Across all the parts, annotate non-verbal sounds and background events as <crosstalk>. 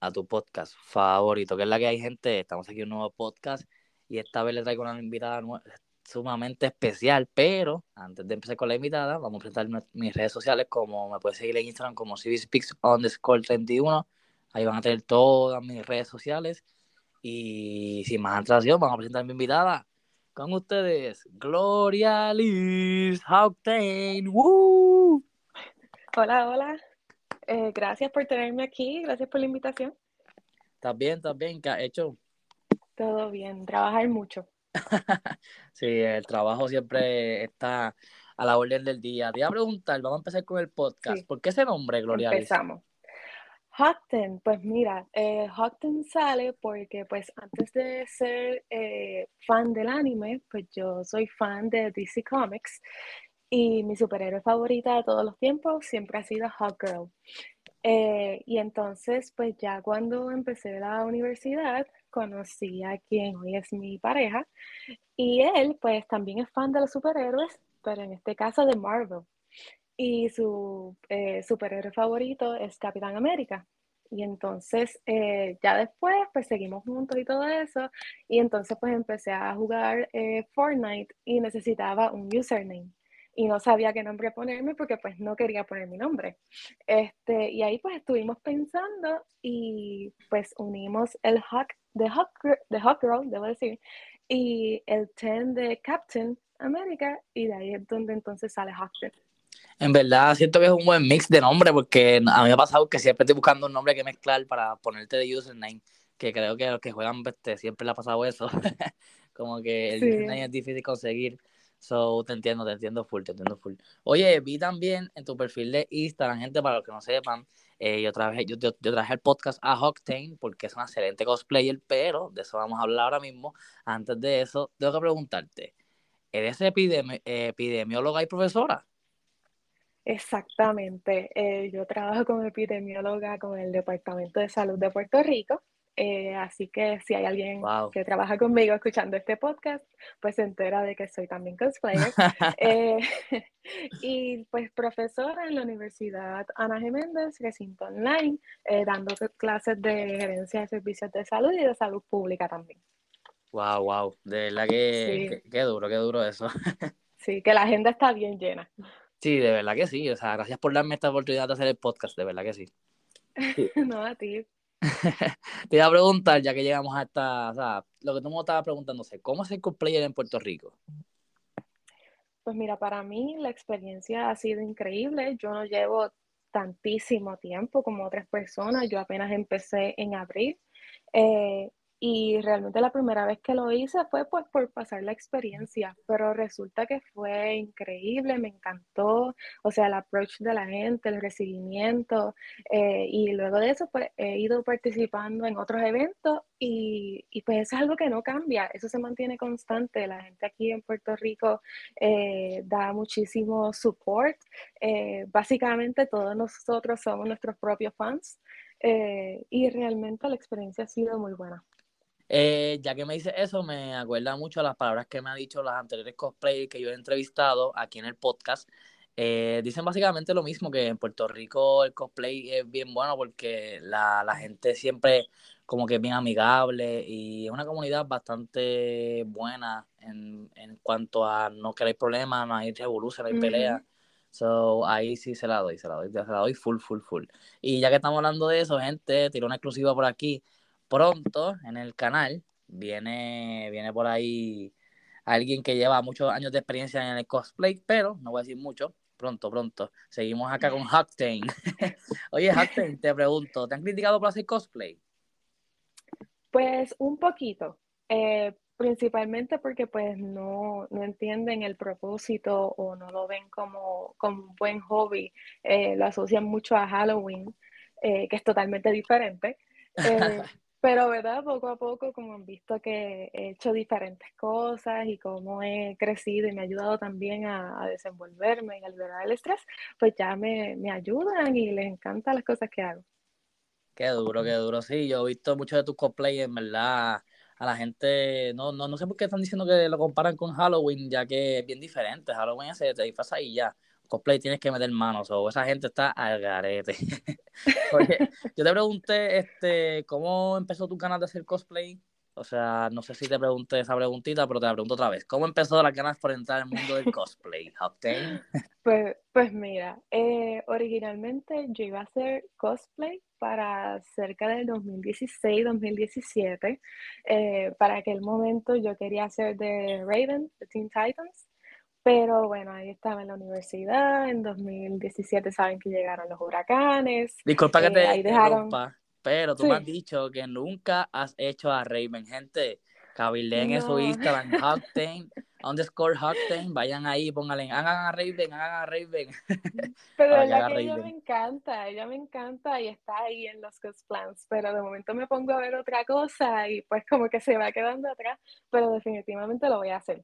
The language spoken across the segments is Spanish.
a tu podcast favorito, que es la que hay gente. Estamos aquí en un nuevo podcast y esta vez le traigo una invitada sumamente especial, pero antes de empezar con la invitada, vamos a presentar mis redes sociales, como me puedes seguir en Instagram como CivSpeaks underscore 31. Ahí van a tener todas mis redes sociales. Y sin más antelación, vamos a presentar mi invitada. Con ustedes, Gloria Liz Houghton. ¡Woo! Hola, hola. Eh, gracias por tenerme aquí, gracias por la invitación. ¿Estás bien? ¿Estás bien? ¿Qué has hecho? Todo bien, trabajar mucho. <laughs> sí, el trabajo siempre está a la orden del día. Te iba a preguntar, vamos a empezar con el podcast. ¿Por qué ese nombre, Gloria? Empezamos. Hawkton, pues mira, eh, sale porque pues antes de ser eh, fan del anime, pues yo soy fan de DC Comics y mi superhéroe favorita de todos los tiempos siempre ha sido Hawkgirl. Eh, y entonces, pues ya cuando empecé la universidad, conocí a quien hoy es mi pareja y él pues también es fan de los superhéroes, pero en este caso de Marvel. Y su eh, superhéroe favorito es Capitán América. Y entonces eh, ya después pues seguimos juntos y todo eso. Y entonces pues empecé a jugar Fortnite y necesitaba un username y no sabía qué nombre ponerme porque pues no quería poner mi nombre. Este, y ahí pues estuvimos pensando y pues unimos el Hawk, de Hawk, de Hawk Girl, debo decir, y el ten de Captain America y de ahí es donde entonces sale Hawkton. En verdad siento que es un buen mix de nombre porque a mí me ha pasado que siempre estoy buscando un nombre que mezclar para ponerte de username, que creo que los que juegan este, siempre le ha pasado eso. <laughs> Como que el username es difícil conseguir. So, te entiendo, te entiendo full, te entiendo full. Oye, vi también en tu perfil de Instagram, gente, para los que no sepan, eh, yo, traje, yo, yo, traje el podcast a Octane porque es un excelente cosplayer, pero de eso vamos a hablar ahora mismo. Antes de eso, tengo que preguntarte, ¿eres epidemióloga y profesora? Exactamente. Eh, yo trabajo como epidemióloga con el Departamento de Salud de Puerto Rico eh, así que si hay alguien que trabaja conmigo escuchando este podcast, pues se entera de que soy también cosplayer. <laughs> Eh, <laughs> y pues profesora en la Universidad Ana Geméndez, recinto online, eh, dando clases de gerencia de servicios de salud y de salud pública también. Wow, wow, de verdad que, qué duro, qué duro eso. <laughs> sí, que la agenda está bien llena. Sí, de verdad que sí. O sea, gracias por darme esta oportunidad de hacer el podcast, de verdad que sí. no, a ti. <laughs> Te iba a preguntar, ya que llegamos a esta, o sea, lo que tú me estabas preguntándose, ¿cómo es el cosplayer en Puerto Rico? Pues mira, para mí la experiencia ha sido increíble. Yo no llevo tantísimo tiempo como otras personas. Yo apenas empecé en abril. Eh, y realmente la primera vez que lo hice fue pues por pasar la experiencia, pero resulta que fue increíble, me encantó, o sea, el approach de la gente, el recibimiento, eh, y luego de eso pues he ido participando en otros eventos y, pues eso es algo que no cambia, eso se mantiene constante, la gente aquí en Puerto Rico eh, da muchísimo support, eh, básicamente todos nosotros somos nuestros propios fans. y realmente la experiencia ha sido muy buena. Eh, ya que me dice eso, me acuerda mucho las palabras que me han dicho las anteriores cosplayers que yo he entrevistado aquí en el podcast. Eh, dicen básicamente lo mismo, que en Puerto Rico el cosplay es bien bueno porque la, la gente siempre como que es bien amigable y es una comunidad bastante buena en, en cuanto a no querer problemas, no hay revolución, no hay pelea. So, ahí sí se la doy, se la doy, se la doy full, full, full. Y ya que estamos hablando de eso, gente, tiro una exclusiva por aquí pronto en el canal viene, viene por ahí alguien que lleva muchos años de experiencia en el cosplay, pero no voy a decir mucho. Pronto, pronto. Seguimos acá con <laughs> Hacktain. <laughs> Oye, Hacktain, te pregunto, ¿te han criticado por hacer cosplay? Pues un poquito. Eh, principalmente porque pues no, entienden el propósito o no lo ven como, como un buen hobby. Eh, lo asocian mucho a Halloween, eh, que es totalmente diferente. <laughs> Pero, ¿verdad? Poco a poco, como han visto que he hecho diferentes cosas y cómo he crecido y me ha ayudado también a, desenvolverme y a liberar el estrés, pues ya me, ayudan y les encantan las cosas que hago. Qué duro, qué duro. Sí, yo he visto muchos de tus cosplays, en verdad. A la gente, no, no, no sé por qué están diciendo que lo comparan con Halloween, ya que es bien diferente. Halloween se te disfraza y ya. Cosplay tienes que meter manos, o esa gente está al garete. <laughs> Yo te pregunté, este, ¿cómo empezó tu canal de hacer cosplay? O sea, no sé si te pregunté esa preguntita, pero te la pregunto otra vez. ¿Cómo empezó la ganas por entrar al mundo del cosplay? <laughs> Pues, pues mira, eh, originalmente yo iba a hacer cosplay para cerca del 2016-2017. Eh, para aquel momento yo quería hacer de Raven, de Teen Titans. Pero bueno, ahí estaba en la universidad, en 2017 saben que llegaron los huracanes. Disculpa que eh, te ahí dejaron... Pero tú me has dicho que nunca has hecho a Raven. Gente, cabilen en su Instagram, Hawktain, <laughs> underscore Hawktain, vayan ahí, pónganle, hagan a Raven, hagan a Raven. <laughs> Pero la que ella me encanta, ella me encanta y está ahí en los plans, pero de momento me pongo a ver otra cosa y pues como que se va quedando atrás, pero definitivamente lo voy a hacer.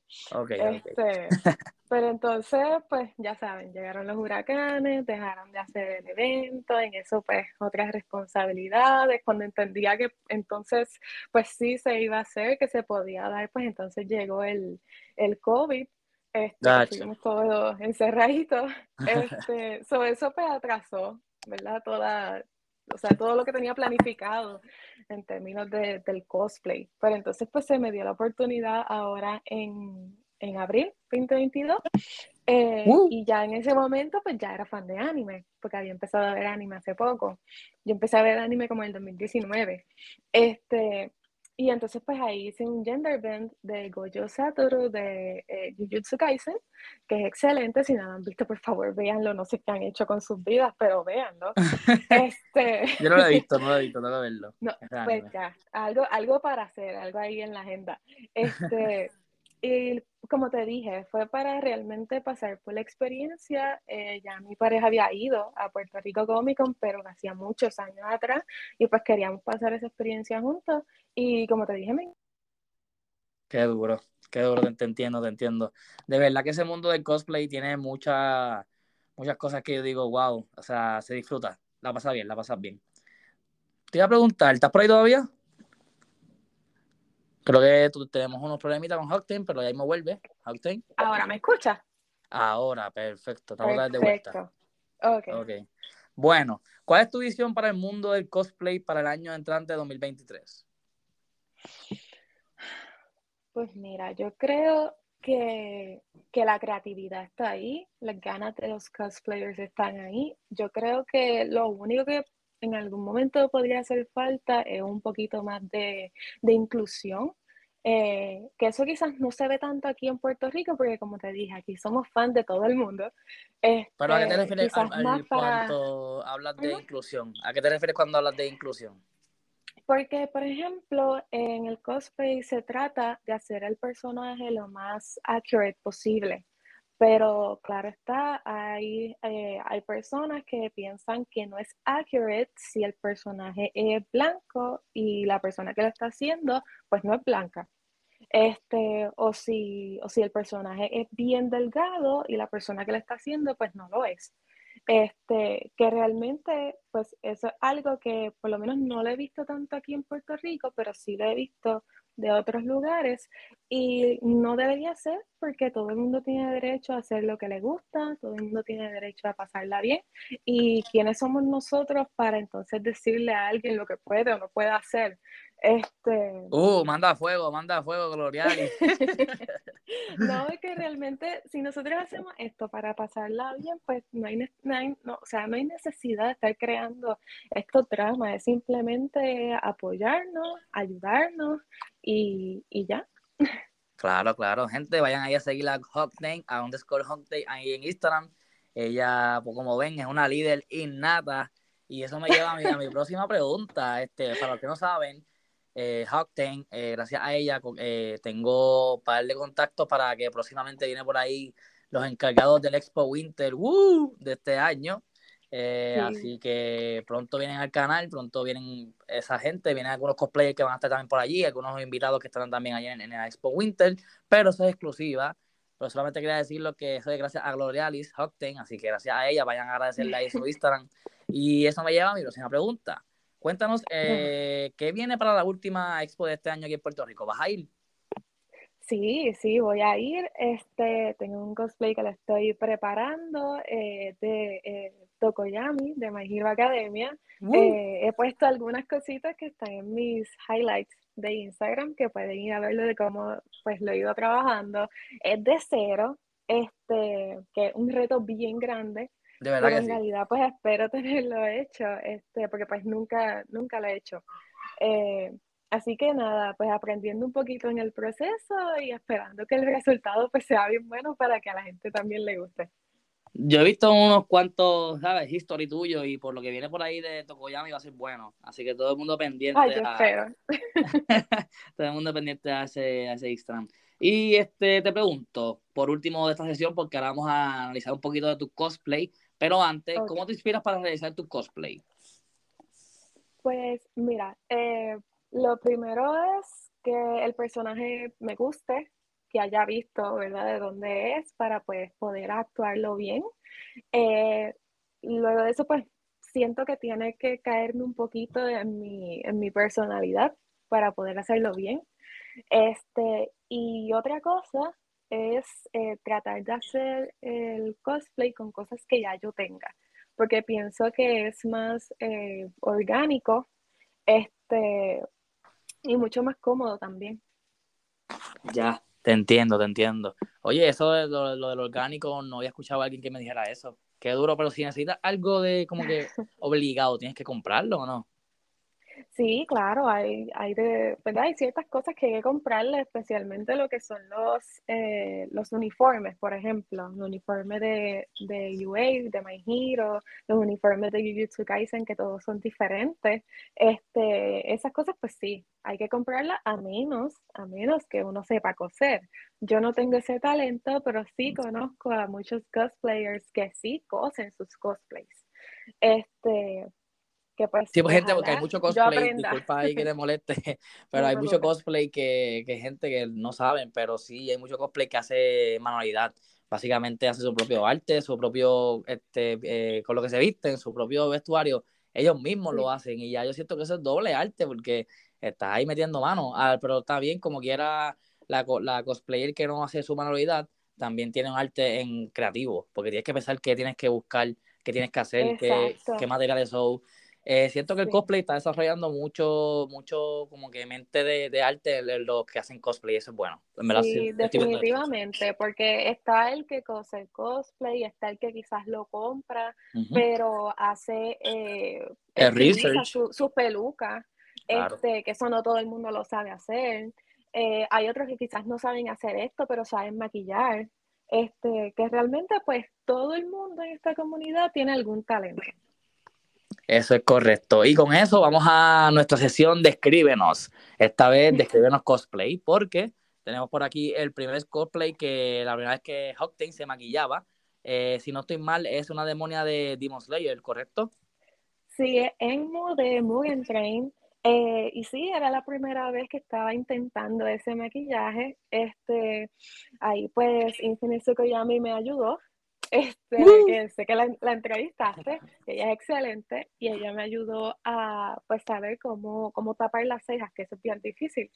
Este, <laughs> Pero entonces, pues ya saben, llegaron los huracanes, dejaron de hacer el evento, en eso pues otras responsabilidades, cuando entendía que entonces pues sí se iba a hacer, que se podía dar, pues entonces llegó el, el COVID, este, estuvimos todos encerraditos, <laughs> este, sobre eso pues atrasó, ¿verdad? Toda, o sea, todo lo que tenía planificado en términos de, del cosplay. Pero entonces pues se me dio la oportunidad ahora en en abril 2022. Eh, uh. Y ya en ese momento, pues ya era fan de anime, porque había empezado a ver anime hace poco. Yo empecé a ver anime como en el 2019. Este, y entonces, pues ahí hice un gender band de Gojo Satoru de eh, Jujutsu Kaisen, que es excelente. Si no lo han visto, por favor, véanlo. No sé qué han hecho con sus vidas, pero véanlo. <laughs> este... <laughs> Yo no lo he visto, <laughs> no lo he visto, no lo he visto. No, pues ya, algo, algo para hacer, algo ahí en la agenda. Este. Y como te dije, fue para realmente pasar por la experiencia. Eh, ya mi pareja había ido a Puerto Rico Comic Con, pero hacía muchos años atrás, y pues queríamos pasar esa experiencia juntos. Y como te dije, me... Qué duro, qué duro, te, entiendo, te entiendo. De verdad que ese mundo del cosplay tiene muchas muchas cosas que yo digo, wow, o sea, se disfruta, la pasa bien, la pasas bien. Te iba a preguntar, ¿estás por ahí todavía? Creo que tú, tenemos unos problemitas con Hawktain, pero ahí me vuelve. Hawktain. ¿Ahora me escuchas? Ahora, perfecto. Estamos de vuelta. Okay. ok. Bueno, ¿cuál es tu visión para el mundo del cosplay para el año entrante de 2023? Pues mira, yo creo que, que, la creatividad está ahí, las ganas de los cosplayers están ahí. Yo creo que lo único que en algún momento podría hacer falta es un poquito más de, inclusión. Eh, que eso quizás no se ve tanto aquí en Puerto Rico, porque como te dije, aquí somos fans de todo el mundo. ¿Pero a qué te este, refieres cuando hablas de inclusión? ¿A qué te refieres cuando hablas de inclusión? Porque, por ejemplo, en el cosplay se trata de hacer el personaje lo más accurate posible. Pero claro está, hay, eh, hay personas que piensan que no es accurate si el personaje es blanco y la persona que lo está haciendo pues no es blanca. Este, o si, o si el personaje es bien delgado y la persona que lo está haciendo pues no lo es. Este, que realmente, pues eso es algo que por lo menos no lo he visto tanto aquí en Puerto Rico, pero sí lo he visto de otros lugares y no debería ser porque todo el mundo tiene derecho a hacer lo que le gusta, todo el mundo tiene derecho a pasarla bien y quiénes somos nosotros para entonces decirle a alguien lo que puede o no puede hacer. Este... Uh, manda fuego, manda fuego, Gloriani. <laughs> no, es que realmente si nosotros hacemos esto para pasarla bien, pues no hay, no, o sea, no hay necesidad de estar creando estos dramas, es simplemente apoyarnos, ayudarnos y, y ya. Claro, claro, gente, vayan ahí a seguir a Hawkname, a underscore Hawkname ahí en Instagram. Ella, pues como ven, es una líder innata. Y eso me lleva a mi, a mi próxima pregunta. Este, para los que no saben, eh, eh, gracias a ella eh, tengo un par de contactos para que próximamente viene por ahí los encargados del Expo Winter de este año. Eh, así que pronto vienen al canal, pronto vienen esa gente, vienen algunos cosplayers que van a estar también por allí, algunos invitados que estarán también allí en, en el Expo Winter, pero eso es exclusiva. Pero solamente quería decir lo que eso es gracias a Glorialis Hocten, así que gracias a ella vayan a agradecerle ahí su <laughs> Instagram. Y eso me lleva a mi próxima pregunta. Cuéntanos, eh, ¿qué viene para la última expo de este año aquí en Puerto Rico? ¿Vas a ir? Sí, sí, voy a ir. Este, tengo un cosplay que lo estoy preparando eh, de eh, Tokoyami, de My Hero Academia. Eh, he puesto algunas cositas que están en mis highlights de Instagram, que pueden ir a verlo de cómo pues lo he ido trabajando. Es de cero, este, que es un reto bien grande. De verdad pero que en sí. realidad pues espero <laughs> tenerlo hecho, este, porque pues nunca, nunca lo he hecho. Eh, así que nada, pues aprendiendo un poquito en el proceso y esperando que el resultado pues sea bien bueno para que a la gente también le guste. Yo he visto unos cuantos, ¿sabes? History tuyo y por lo que viene por ahí de Tokoyami va a ser bueno. Así que todo el mundo pendiente Ay, yo a, espero. <laughs> todo el mundo pendiente a ese, a ese Instagram. Y este te pregunto, por último de esta sesión, porque ahora vamos a analizar un poquito de tu cosplay, pero antes. ¿cómo te inspiras para realizar tu cosplay? Pues mira, eh, lo primero es que el personaje me guste, que haya visto, ¿verdad?, de dónde es para pues poder actuarlo bien. Eh, luego de eso, pues siento que tiene que caerme un poquito en mi, en mi personalidad para poder hacerlo bien. Este, y otra cosa es eh, tratar de hacer el cosplay con cosas que ya yo tenga, porque pienso que es más eh, orgánico este, y mucho más cómodo también. Ya, te entiendo, te entiendo. Oye, eso de lo, lo del orgánico, no había escuchado a alguien que me dijera eso. Qué duro, pero si necesitas algo de como que <laughs> obligado, ¿tienes que comprarlo o no? Sí, claro, hay, hay, de, ¿verdad? hay ciertas cosas que hay que comprarle, especialmente lo que son los, eh, los uniformes, por ejemplo, los uniformes de, de UA, de My Hero, los uniformes de Jujutsu Kaisen, que todos son diferentes. Este, esas cosas, pues sí, hay que comprarlas a menos, a menos que uno sepa coser. Yo no tengo ese talento, pero sí conozco a muchos cosplayers que sí cosen sus cosplays. Este, que pues, Sí, pues gente, porque hay mucho cosplay, disculpa ahí que te <laughs> moleste, <laughs> pero No hay mucho cosplay que, que gente que no saben, pero sí, hay mucho cosplay que hace manualidad. Básicamente hace su propio arte, su propio, este, eh, con lo que se visten, su propio vestuario, ellos mismos Sí, lo hacen y ya yo siento que eso es doble arte porque estás ahí metiendo mano, Ah, pero está bien, como quiera la, la cosplayer que no hace su manualidad, también tiene un arte en creativo, porque tienes que pensar qué tienes que buscar, qué tienes que hacer, qué, qué materiales son. Eh, siento que el cosplay está desarrollando mucho, mucho como que mente de, de arte los que hacen cosplay, eso es bueno. En verdad, sí, definitivamente, porque está el que cose el cosplay, está el que quizás lo compra, pero hace, eh, El estiliza research, su, su peluca, claro. este, que eso no todo el mundo lo sabe hacer. Eh, hay otros que quizás no saben hacer esto, pero saben maquillar. Este, que realmente, pues, todo el mundo en esta comunidad tiene algún talento. Eso es correcto. Y con eso vamos a nuestra sesión Descríbenos. Esta vez Descríbenos cosplay, porque tenemos por aquí el primer cosplay que la primera vez que Hawktain se maquillaba. Eh, si no estoy mal, es una demonia de Demon Slayer, ¿correcto? Sí, es Enmo de Mugen Train. Eh, y sí, era la primera vez que estaba intentando ese maquillaje. Este, ahí pues Infinite Tsukuyomi me ayudó. Este, ¡Woo! que sé que la, la entrevistaste, ella es excelente, y ella me ayudó a pues saber cómo, cómo tapar las cejas, que eso es bien difícil.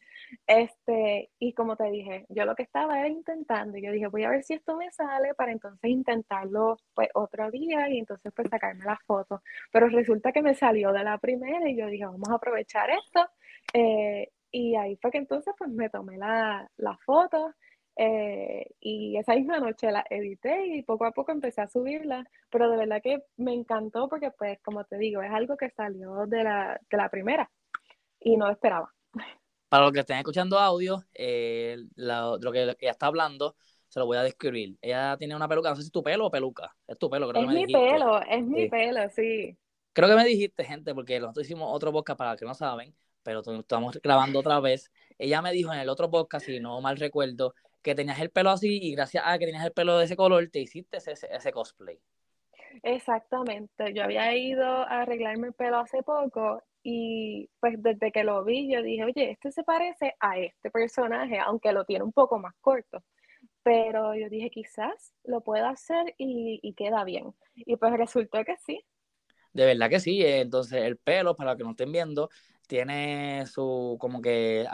Este, y como te dije, yo lo que estaba era intentando, y yo dije, voy a ver si esto me sale para entonces intentarlo pues otro día y entonces pues sacarme las fotos. Pero resulta que me salió de la primera y yo dije, vamos a aprovechar esto. Eh, y ahí fue que entonces pues me tomé la, la foto eh, y esa misma noche la edité y poco a poco empecé a subirla, pero de verdad que me encantó porque pues como te digo, es algo que salió de la, de la primera y no lo esperaba. Para los que estén escuchando audio, eh, la- lo que ella está hablando, se lo voy a describir. Ella tiene una peluca, no sé si es tu pelo o peluca. Es tu pelo, creo Es que me mi dijiste. pelo, es mi Sí. pelo, sí. Creo que me dijiste, gente, porque nosotros hicimos otro podcast para los que no saben, pero estamos grabando otra vez. Ella me dijo en el otro podcast, si no mal recuerdo, que tenías el pelo así y gracias a que tenías el pelo de ese color, te hiciste ese, ese cosplay. Exactamente, yo había ido a arreglarme el pelo hace poco y pues desde que lo vi yo dije, oye, este se parece a este personaje, aunque lo tiene un poco más corto. Pero yo dije, quizás lo puedo hacer y, y queda bien. Y pues resultó que sí. De verdad que sí. eh, Entonces, el pelo, para los que no estén viendo, tiene su como que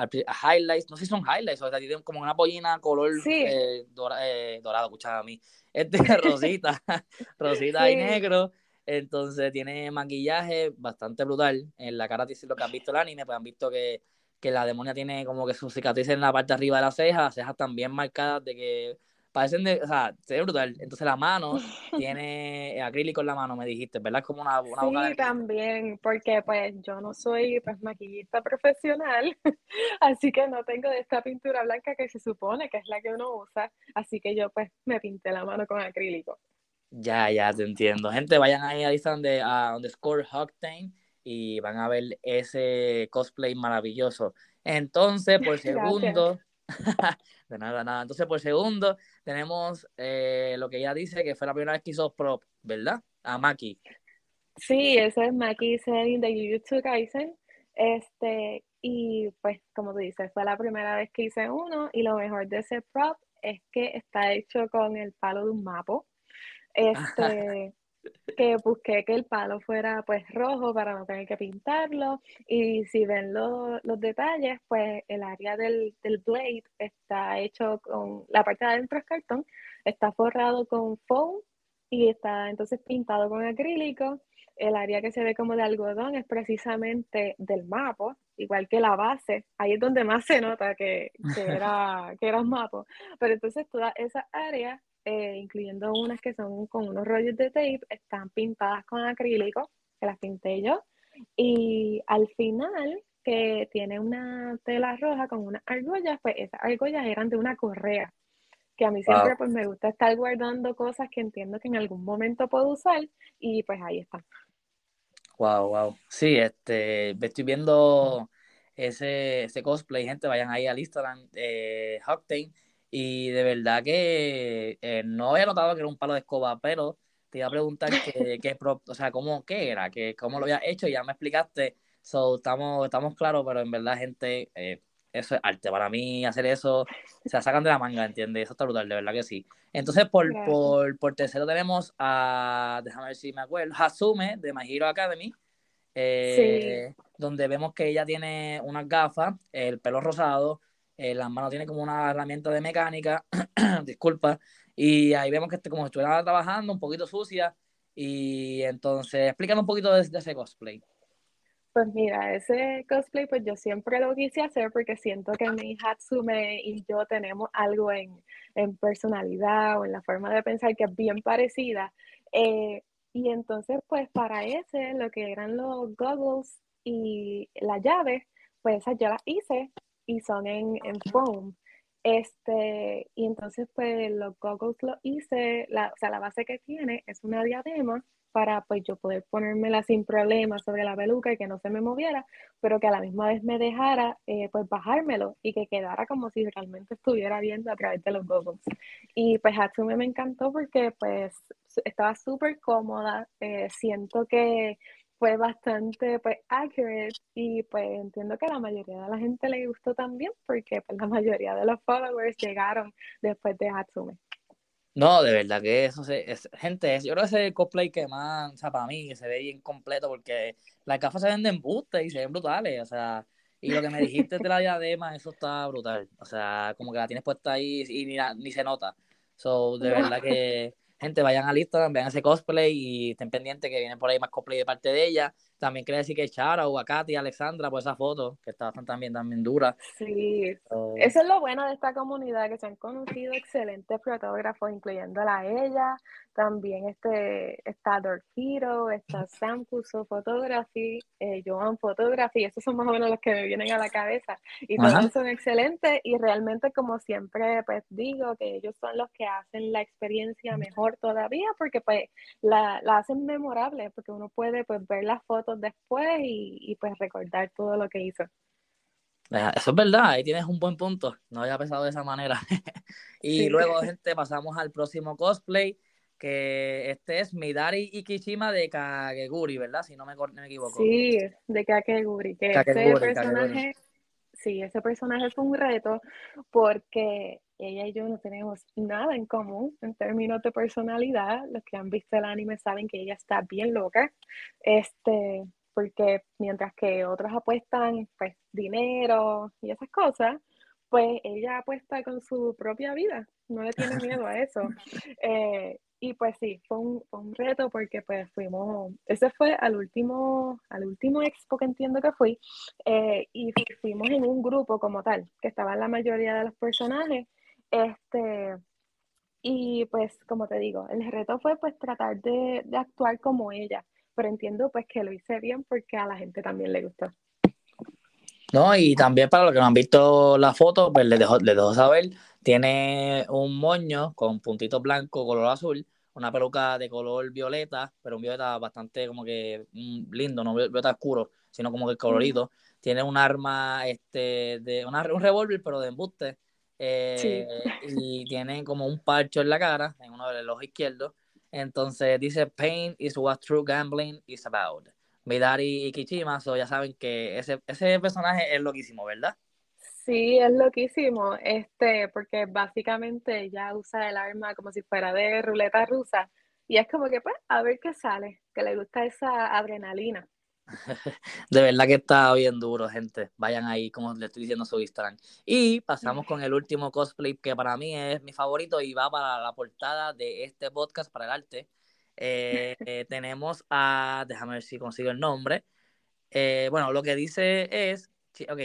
highlights, no sé si son highlights, o sea, tiene como una pollina color eh, eh, dorado, escucha a mí, <laughs> este rosita, <laughs> rosita y negro, entonces tiene maquillaje bastante brutal, en la cara, si lo que han visto el anime, pues han visto que, que la demonia tiene como que su cicatriz en la parte de arriba de la ceja, las cejas también marcadas de que parecen de, o sea, se ve brutal. Entonces la mano <laughs> tiene acrílico en la mano, me dijiste, ¿verdad? Es como una, una Sí, también, porque pues yo no soy pues maquillista profesional, <laughs> así que no tengo de esta pintura blanca que se supone que es la que uno usa, así que yo pues me pinté la mano con acrílico. Ya, ya te entiendo. Gente, vayan ahí a Instagram de a underscore Hoctane y van a ver ese cosplay maravilloso. Entonces, por <laughs> segundo, <laughs> de nada, nada. Entonces, por segundo, tenemos eh, lo que ella dice que fue la primera vez que hizo prop, ¿verdad? A Maki. Sí, eso es Maki Zen de Jujutsu Kaisen. Este, y pues, como tú dices, fue la primera vez que hice uno. Y lo mejor de ese prop es que está hecho con el palo de un mapo. <laughs> Este, que busqué que el palo fuera pues rojo para no tener que pintarlo. Y si ven los detalles pues el área del, del, blade está hecho con la parte de adentro es cartón está forrado con foam y está entonces pintado con acrílico. El área que se ve como de algodón es precisamente del mapa igual que la base. Ahí es donde más se nota que, que era que era un pero entonces toda esa área eh, incluyendo unas que son con unos rollos de tape, están pintadas con acrílico, que las pinté yo. Y al final, que tiene una tela roja con unas argollas, pues esas argollas eran de una correa. Que a mí siempre pues, me gusta estar guardando cosas que entiendo que en algún momento puedo usar, y pues ahí están. Wow, wow. Sí, este, estoy viendo ese, ese cosplay, gente, vayan ahí al Instagram, eh, y de verdad que eh, no había notado que era un palo de escoba, pero te iba a preguntar qué, qué o sea, cómo, qué era, que, cómo lo había hecho, y ya me explicaste. So, estamos, estamos claros, pero en verdad, gente, eh, eso es arte. Para mí, hacer eso, se sacan de la manga, ¿entiendes? Eso está brutal, de verdad que sí. Entonces, por, por, por, tercero tenemos a, déjame ver si me acuerdo, Hasume de My Hero Academy. Eh, donde vemos que ella tiene unas gafas, el pelo rosado, eh, las manos tiene como una herramienta de mecánica, <clears throat> disculpa, y ahí vemos que este, como estuviera trabajando, un poquito sucia, y entonces explícame un poquito de, ese cosplay. Pues mira, ese cosplay pues yo siempre lo quise hacer porque siento que mi Hatsume y yo tenemos algo en, en personalidad o en la forma de pensar que es bien parecida. Eh, y entonces pues para ese, lo que eran los goggles y la llave, pues esas yo las hice y son en, en foam. Este, y entonces, pues los goggles lo hice, la, o sea, la base que tiene es una diadema para pues yo poder ponérmela sin problema sobre la peluca y que no se me moviera, pero que a la misma vez me dejara eh, pues bajármelo y que quedara como si realmente estuviera viendo a través de los goggles. Y pues Hatsume me encantó porque pues estaba súper cómoda, eh, siento que fue bastante pues accurate y pues entiendo que a la mayoría de la gente le gustó también porque pues la mayoría de los followers llegaron después de Hatsume. No, de verdad que eso se, es, gente, yo creo que ese cosplay que más, o sea, para mí, que se ve bien completo porque las gafas se venden buste y se ven brutales, o sea, y lo que me dijiste de la <laughs> diadema, eso está brutal, o sea, como que la tienes puesta ahí y ni, ni se nota, so, de verdad que gente, vayan al Instagram, vean ese cosplay y estén pendientes que viene por ahí más cosplay de parte de ella. También quería decir que Chara o Katy Alexandra por esa foto, que está también, también dura. Sí, eso es lo bueno de esta comunidad, que se han conocido excelentes fotógrafos, incluyéndola a ella, también este, está Dorfiro, está Sam Puso Photography, eh, Joan Photography, esos son más o menos los que me vienen a la cabeza. Y todos son excelentes y realmente como siempre pues digo que ellos son los que hacen la experiencia mejor todavía porque pues la, la hacen memorable porque uno puede pues ver las fotos después y, y pues recordar todo lo que hizo. Eso es verdad, ahí tienes un buen punto. No había pensado de esa manera. <laughs> y luego, gente, pasamos al próximo cosplay que este es Midari Ikishima de Kageguri, ¿verdad? Si no me, me equivoco. Sí, de Kageguri, que ese personaje, sí, ese personaje fue un reto porque ella y yo no tenemos nada en común en términos de personalidad. Los que han visto el anime saben que ella está bien loca. Este, porque mientras que otros apuestan pues dinero y esas cosas, pues ella apuesta con su propia vida, no le tiene miedo a eso. <laughs> Eh, y pues sí, fue un, un, reto porque pues fuimos, ese fue al último, al último expo que entiendo que fui, eh, y fuimos en un grupo como tal, que estaban la mayoría de los personajes, este, y pues como te digo, el reto fue pues tratar de, de actuar como ella, pero entiendo pues que lo hice bien porque a la gente también le gustó. No, y también para los que no han visto la foto, pues les dejo, les dejo saber tiene un moño con puntitos blancos, color azul, una peluca de color violeta, pero un violeta bastante como que mm, lindo, no violeta oscuro, sino como que colorido. Tiene un arma, este, de una, un revólver, pero de embuste. Eh, <laughs> y tiene como un parcho en la cara, en uno de los izquierdos. Entonces dice, Pain is what true gambling is about. Midari y Kichima, so ya saben que ese, ese personaje es loquísimo, ¿verdad? Sí, es loquísimo, este, porque básicamente ella usa el arma como si fuera de ruleta rusa y es como que pues a ver qué sale, que le gusta esa adrenalina. <laughs> De verdad que está bien duro, gente. Vayan ahí, como le estoy diciendo su Instagram. Y pasamos con el último cosplay que para mí es mi favorito y va para la portada de este podcast para el arte. Eh, eh, <laughs> tenemos a, déjame ver si consigo el nombre. Eh, bueno, lo que dice es ok,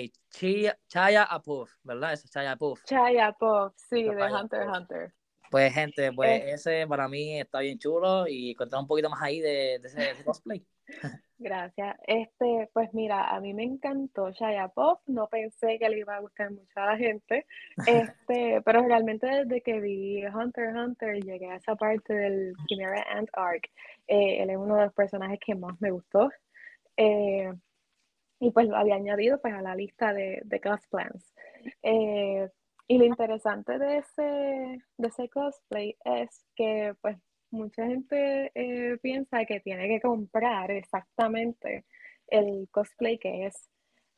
Chaya Apuf, ¿verdad? es Chaya Apuf. Chaya Apuf, sí, de Hunter x Hunter. Pues, gente, pues eh. ese para mí está bien chulo y contar un poquito más ahí de, ese, cosplay. <laughs> Gracias. Este, pues mira, a mí me encantó Shia Pop, no pensé que le iba a gustar mucho a la gente, <laughs> este, pero realmente desde que vi Hunter x Hunter llegué a esa parte del Chimera Ant Arc, eh, él es uno de los personajes que más me gustó. Eh, y pues lo había añadido pues a la lista de, de cosplays. Eh, y lo interesante de ese, de ese cosplay es que pues mucha gente eh, piensa que tiene que comprar exactamente el cosplay que es.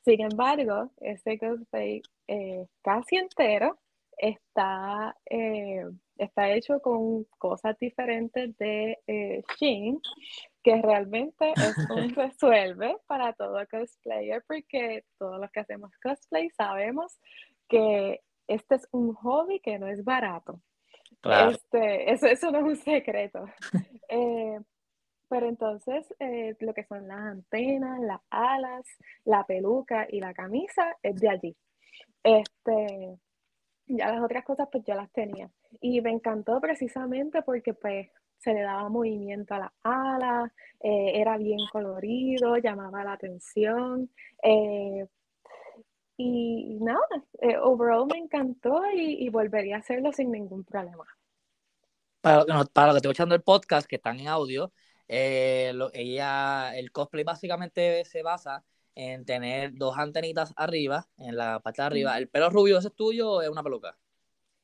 Sin embargo, ese cosplay eh, casi entero está, está hecho con cosas diferentes de Shin que realmente es un <laughs> resuelve para todo cosplayer, porque todos los que hacemos cosplay sabemos que este es un hobby que no es barato. Este, eso, eso, no es un secreto. <laughs> Eh, pero entonces, eh, lo que son las antenas, las alas, la peluca y la camisa es de allí. Este, ya las otras cosas pues yo las tenía. Y me encantó precisamente porque pues se le daba movimiento a las alas, eh, era bien colorido, llamaba la atención. Y, nada, eh, overall me encantó y, volvería a hacerlo sin ningún problema. Para, para los que estoy escuchando el podcast, que están en audio, ella, el cosplay básicamente se basa en tener dos antenitas arriba, en la parte de arriba. ¿El pelo rubio ese es tuyo o es una peluca?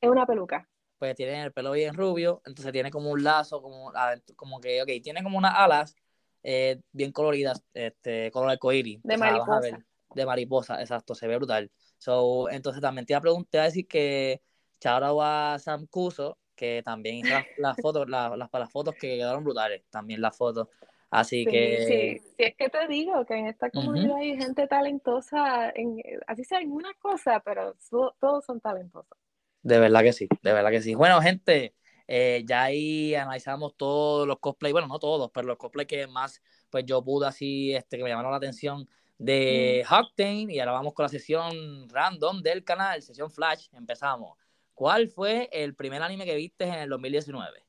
Es una peluca pues tiene el pelo bien rubio, entonces tiene como un lazo, como, como que, ok, tiene como unas alas eh, bien coloridas, este, color arcoíris. De mariposa. De mariposa, exacto, se ve brutal. So, entonces también te iba a preguntar, decir que chao a Sam Cuso, que también hizo las, fotos, las, las, fotos que quedaron brutales, también las fotos. Así que. Sí, sí, es que te digo que en esta comunidad hay gente talentosa, en, así sea en una cosa, pero todos son talentosos. De verdad que sí, de verdad que sí. Bueno, gente, eh, ya ahí analizamos todos los cosplays, bueno, no todos, pero los cosplays que más, pues yo pude así, este, que me llamaron la atención de mm. y ahora vamos con la sesión random del canal, sesión Flash, empezamos. ¿Cuál fue el primer anime que viste en el 2019?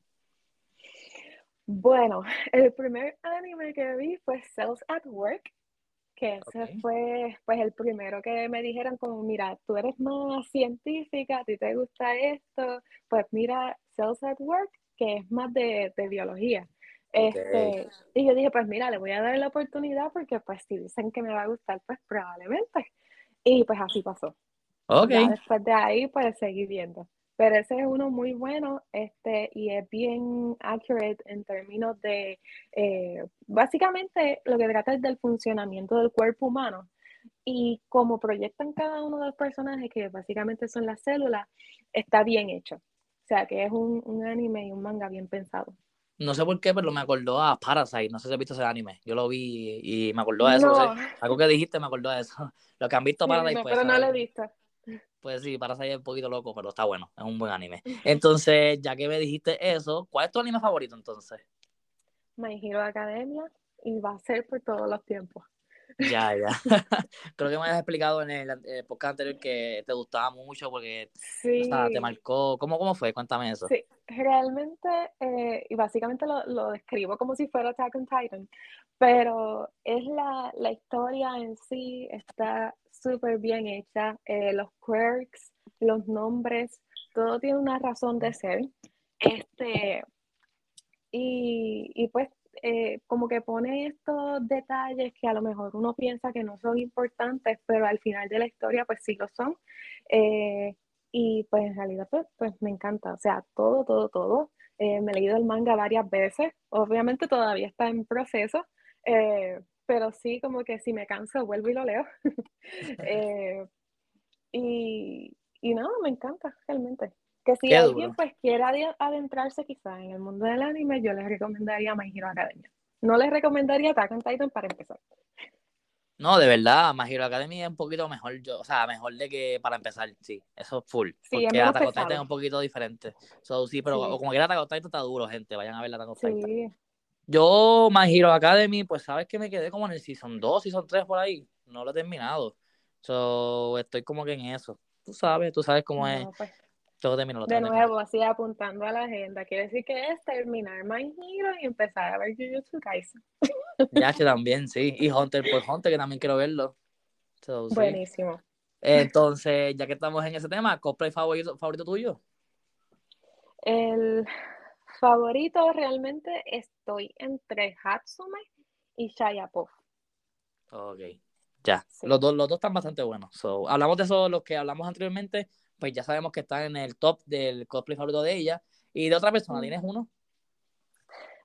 Bueno, <laughs> el primer anime que vi fue Cells at Work, que ese fue pues el primero que me dijeron como, mira, tú eres más científica, a ti te gusta esto, pues mira Cells at Work, que es más de, biología. Este, y yo dije, pues mira, le voy a dar la oportunidad porque pues si dicen que me va a gustar, pues probablemente. Y pues así pasó. Okay. después de ahí, pues seguí viendo. Pero ese es uno muy bueno este, y es bien accurate en términos de, eh, básicamente lo que trata es del funcionamiento del cuerpo humano y como proyectan cada uno de los personajes, que básicamente son las células, está bien hecho. O sea, que es un, un anime y un manga bien pensado. No sé por qué, pero me acordó a Parasite. No sé si has visto ese anime. Yo lo vi y me acordó de eso. algo que dijiste me acordó de eso. <laughs> Lo que han visto Parasite. pues, pero no lo he visto. Pues sí, Parasite es un poquito loco, pero está bueno. Es un buen anime. Entonces, ya que me dijiste eso, ¿cuál es tu anime favorito entonces? My Hero Academia y va a ser por todos los tiempos. Ya, ya. <laughs> Creo que me habías explicado en el, podcast anterior que te gustaba mucho porque te marcó. ¿Cómo, ¿Cómo fue? Cuéntame eso. Sí, realmente, eh, y básicamente lo, lo, describo como si fuera Attack on Titan, pero es la, la historia en sí, está súper bien hecha. Eh, los quirks, los nombres, todo tiene una razón de ser. Este, y, y pues eh, como que pone estos detalles que a lo mejor uno piensa que no son importantes, pero al final de la historia pues sí lo son. Eh, y pues en realidad pues, pues, me encanta, o sea, todo, todo, todo. Eh, me he leído el manga varias veces, obviamente todavía está en proceso, pero sí como que si me canso vuelvo y lo leo. <laughs> y, y no, me encanta realmente. Que si alguien pues quiera adentrarse quizás en el mundo del anime, yo les recomendaría My Hero Academia. No les recomendaría Attack on Titan para empezar. No, de verdad, My Hero Academia es un poquito mejor, yo, o sea, mejor de que para empezar, sí, eso es full. Sí, porque Attack on Titan es un poquito diferente. So, sí, pero como que Attack on Titan está duro, gente, vayan a ver Attack on Titan. Sí. Yo, My Hero Academy, pues sabes que me quedé como en el Season 2, Season 3 por ahí, no lo he terminado. So, estoy como que en eso. Tú sabes, tú sabes cómo es. Pues, de nuevo, así apuntando a la agenda. Quiere decir que es terminar My Hero y empezar a ver Jujutsu Kaisen. <laughs> Ya, que <laughs> también, sí. Y Hunter por Hunter, que también quiero verlo. Buenísimo. Entonces, ya que estamos en ese tema, ¿cosplay favorito, favorito tuyo? El favorito realmente estoy entre Hatsume y Shaya Puff. Ok, ya. Los, dos, los dos están bastante buenos. hablamos de eso, los que hablamos anteriormente, pues ya sabemos que está en el top del cosplay favorito de ella. ¿Y de otra persona tienes uno?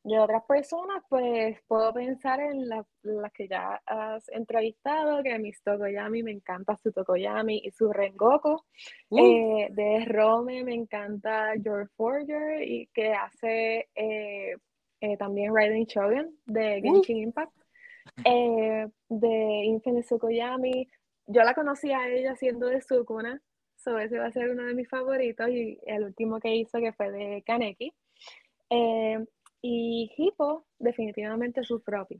De otras personas, pues puedo pensar en las que ya has entrevistado, que mis Tokoyami me encanta su Tokoyami y su Rengoku. Uh. Eh, de Rome me encanta George Forger y que hace eh, eh, también Raiden Shogun de uh. Genshin Impact. de Infinite Tsukoyami, yo la conocí a ella siendo de Sukuna, ese va a ser uno de mis favoritos y el último que hizo que fue de Kaneki. Eh, y Hippo, definitivamente su propio.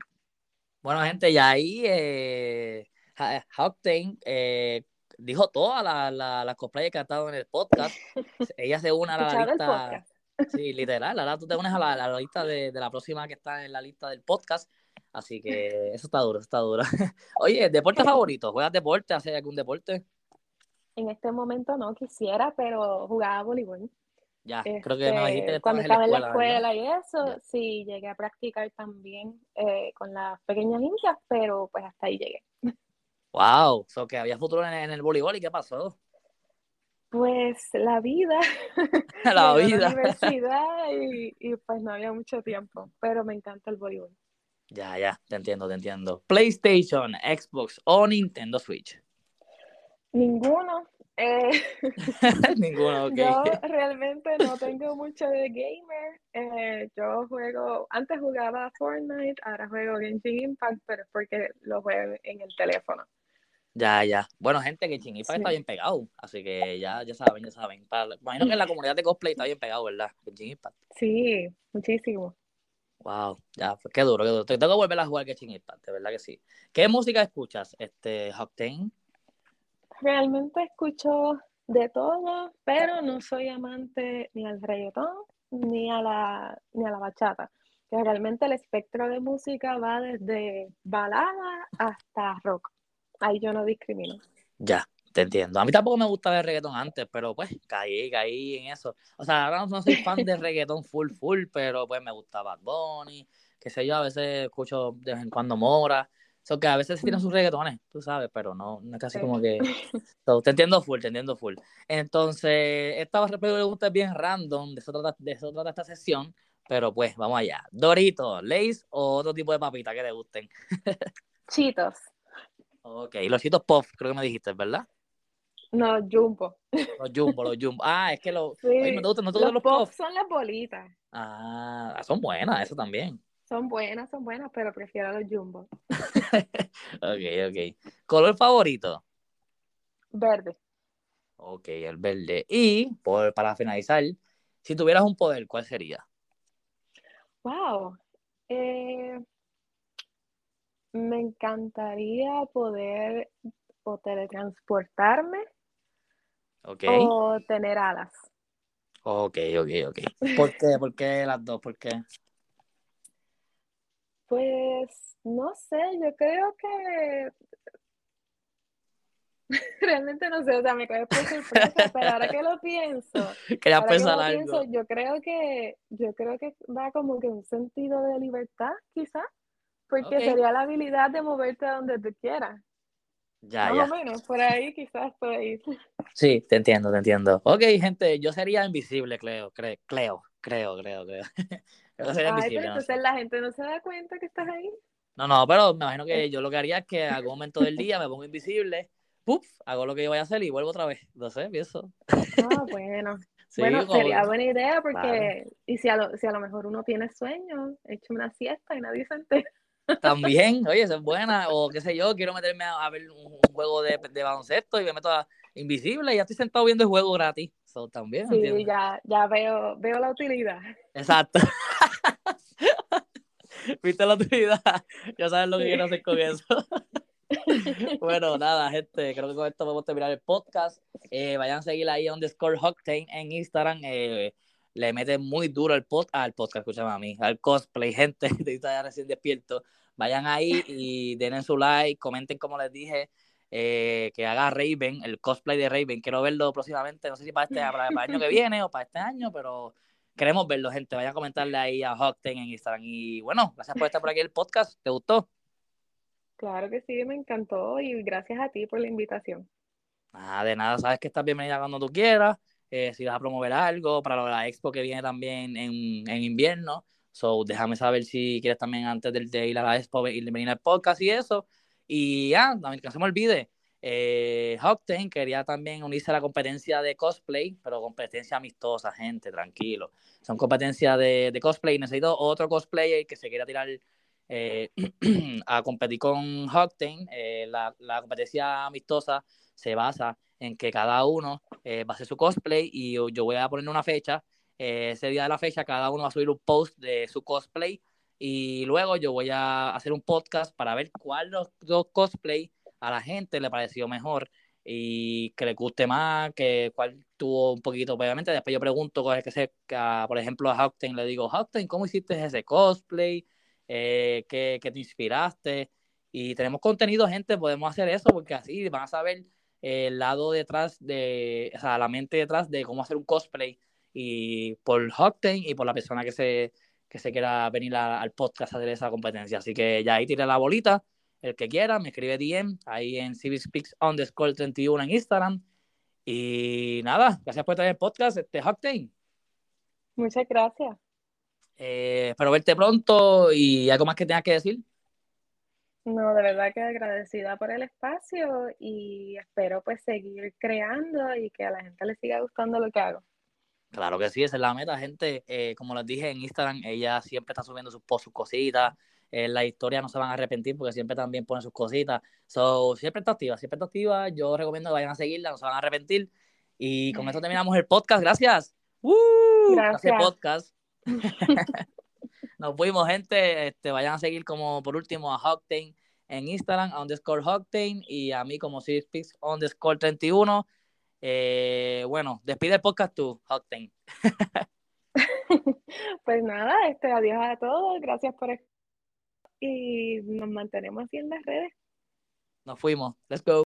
Bueno, gente, y ahí eh, eh, dijo todas las la, la cosplayers que ha estado en el podcast. <laughs> Ella se une a la lista. Sí, literal. Ahora tú te unes a la, lista de, de, la próxima que está en la lista del podcast. Así que eso está duro, está duro. <laughs> Oye, ¿deporte <laughs> favorito? ¿Juegas deporte? ¿Haces algún deporte? En este momento no quisiera, pero jugaba voleibol. Ya, creo que me dijiste que Cuando estaba en la escuela, y eso, sí, llegué a practicar también eh, con las pequeñas niñas, pero pues hasta ahí llegué. Wow, so que había futuro en, el voleibol y qué pasó? Pues la vida, <laughs> <laughs> la vida, la universidad <laughs> y, y, pues no había mucho tiempo, pero me encanta el voleibol. Ya, ya, te entiendo, te entiendo. PlayStation, Xbox o Nintendo Switch. Ninguno. Eh, <laughs> Ninguno, ok. Yo realmente no tengo mucho de gamer. Eh, yo juego, antes jugaba Fortnite, ahora juego Genshin Impact, pero es porque lo juego en el teléfono. Ya, ya. Bueno, gente, Genshin Impact está bien pegado, así que ya, ya saben, ya saben. imagino que en la <laughs> comunidad de cosplay está bien pegado, ¿verdad? Genshin Impact. Sí, muchísimo. Wow, ya, pues qué duro, qué duro. Tengo que volver a jugar Genshin Impact, de verdad que sí. ¿Qué música escuchas, este, Octane? Realmente escucho de todo, pero no soy amante ni al reggaetón ni a la, ni a la bachata. Que realmente el espectro de música va desde balada hasta rock. Ahí yo no discrimino. Ya, te entiendo. A mí tampoco me gustaba el reggaetón antes, pero pues caí, caí en eso. O sea, ahora no soy fan de reggaetón full, full, pero pues me gustaba Bad Bunny, qué sé yo, a veces escucho de vez en cuando Mora que a veces tienen sus reggaetones, tú sabes, pero no, no es casi como que. <laughs> te entiendo full, te entiendo full. Entonces, esta pregunta es bien random, de eso, trata, de eso trata esta sesión, pero pues vamos allá. Dorito, Lays o otro tipo de papita que te gusten. <laughs> Chitos. Ok, los chitos pop, creo que me dijiste, ¿verdad? No, jumbo. Los jumbo, los jumbo. Ah, es que los. Sí, no te gustan, no te los, los pop. son las bolitas. Ah, son buenas, eso también. Son buenas, son buenas, pero prefiero los jumbo. <laughs> ok, ok. ¿Color favorito? Verde. Ok, el verde. Y por, para finalizar, si tuvieras un poder, ¿cuál sería? Wow. Eh, me encantaría poder o teletransportarme okay. o tener alas. Ok, ok, ok. ¿Por qué? ¿Por qué las dos? ¿Por qué? Pues no sé, yo creo que <laughs> realmente no sé, o sea, me quedé por sorpresa, pero ahora que lo pienso, <laughs> Quería pensar algo. Pienso, yo creo que yo creo que da como que un sentido de libertad, quizás, porque sería la habilidad de moverte a donde tú quieras. Ya, Más ya. o menos, por ahí quizás por ahí. Sí, te entiendo, te entiendo. Ok, gente, yo sería invisible, creo, creo, creo, creo, creo, creo. <laughs> Yo sería Ay, invisible, pero entonces no sé. la gente no se da cuenta que estás ahí. No, no, pero me imagino que yo lo que haría es que en algún momento del día me pongo invisible, ¡puf! hago lo que yo voy a hacer y vuelvo otra vez. No sé, pienso. Ah, <laughs> bueno. Sí, bueno, como... sería buena idea porque, y si a, lo, si a lo mejor uno tiene sueños, echo una siesta y nadie se entera. También, oye, eso es <laughs> buena. O qué sé yo, quiero meterme a, a ver un, un, juego de, de, baloncesto y me meto a invisible y ya estoy sentado viendo el juego gratis. So, también, sí, ¿entiendes? ya, ya veo, veo la utilidad. Exacto. <laughs> <laughs> ¿Viste la utilidad? Ya sabes lo que quiero hacer con eso. <laughs> bueno, nada, gente, creo que con esto podemos terminar el podcast. Eh, vayan a seguir ahí underscore Octane en Instagram. Eh, le mete muy duro al, pod, al podcast, escúchame a mí, al cosplay, gente, de está recién despierto. Vayan ahí y denle su like, comenten como les dije, eh, que haga Raven, el cosplay de Raven. Quiero verlo próximamente, no sé si para este para, para el año que <laughs> viene o para este año, pero queremos verlo, gente. Vayan a comentarle ahí a Octane en Instagram. Y bueno, gracias por estar por aquí el podcast. ¿Te gustó? Claro que sí, me encantó y gracias a ti por la invitación. Nada, de nada, sabes que estás bienvenida cuando tú quieras. Eh, si vas a promover algo para la expo que viene también en, en invierno. So, déjame saber si quieres también antes de, de ir a la expo y de venir al podcast y eso. Y ya, también que se me olvide, eh, Octane quería también unirse a la competencia de cosplay, pero competencia amistosa, gente, tranquilo. Son competencias de, de cosplay. Necesito otro cosplayer que se quiera tirar eh, <clears throat> a competir con Octane. Eh, la, la competencia amistosa se basa en que cada uno eh, va a hacer su cosplay y yo, yo voy a poner una fecha. Eh, ese día de la fecha, cada uno va a subir un post de su cosplay y luego yo voy a hacer un podcast para ver cuál de los dos cosplay a la gente le pareció mejor y que le guste más, que cuál tuvo un poquito, obviamente. Después yo pregunto, que se, por ejemplo, a Houghton, le digo, Houghton, ¿cómo hiciste ese cosplay? Eh, ¿qué, ¿Qué te inspiraste? Y tenemos contenido, gente, podemos hacer eso porque así van a saber el lado detrás de, o sea, la mente detrás de cómo hacer un cosplay y por Octane y por la persona que se, que se quiera venir a, al podcast a hacer esa competencia. Así que ya ahí tiré la bolita. El que quiera, me escribe DM ahí en CiviSpeaks underscore 31 en Instagram. Y nada, gracias por traer el podcast, este Octane. Muchas gracias. Eh, espero verte pronto y algo más que tengas que decir. No, de verdad que agradecida por el espacio y espero pues seguir creando y que a la gente le siga gustando lo que hago. Claro que sí, esa es la meta, gente. Eh, como les dije en Instagram, ella siempre está subiendo sus, sus cositas. En la historia no se van a arrepentir porque siempre también pone sus cositas. So, siempre está activa, siempre está activa. Yo recomiendo que vayan a seguirla, no se van a arrepentir. Y con eso terminamos el podcast. Gracias. ¡Uh! Gracias. podcast. <laughs> Nos fuimos, gente. Este, vayan a seguir como por último a Octane en Instagram, underscore Octane, y a mí como Speaks underscore 31. Eh, bueno, despide el podcast tú, Octane. <laughs> pues nada, este, adiós a todos, gracias por y nos mantenemos así en las redes. Nos fuimos, let's go.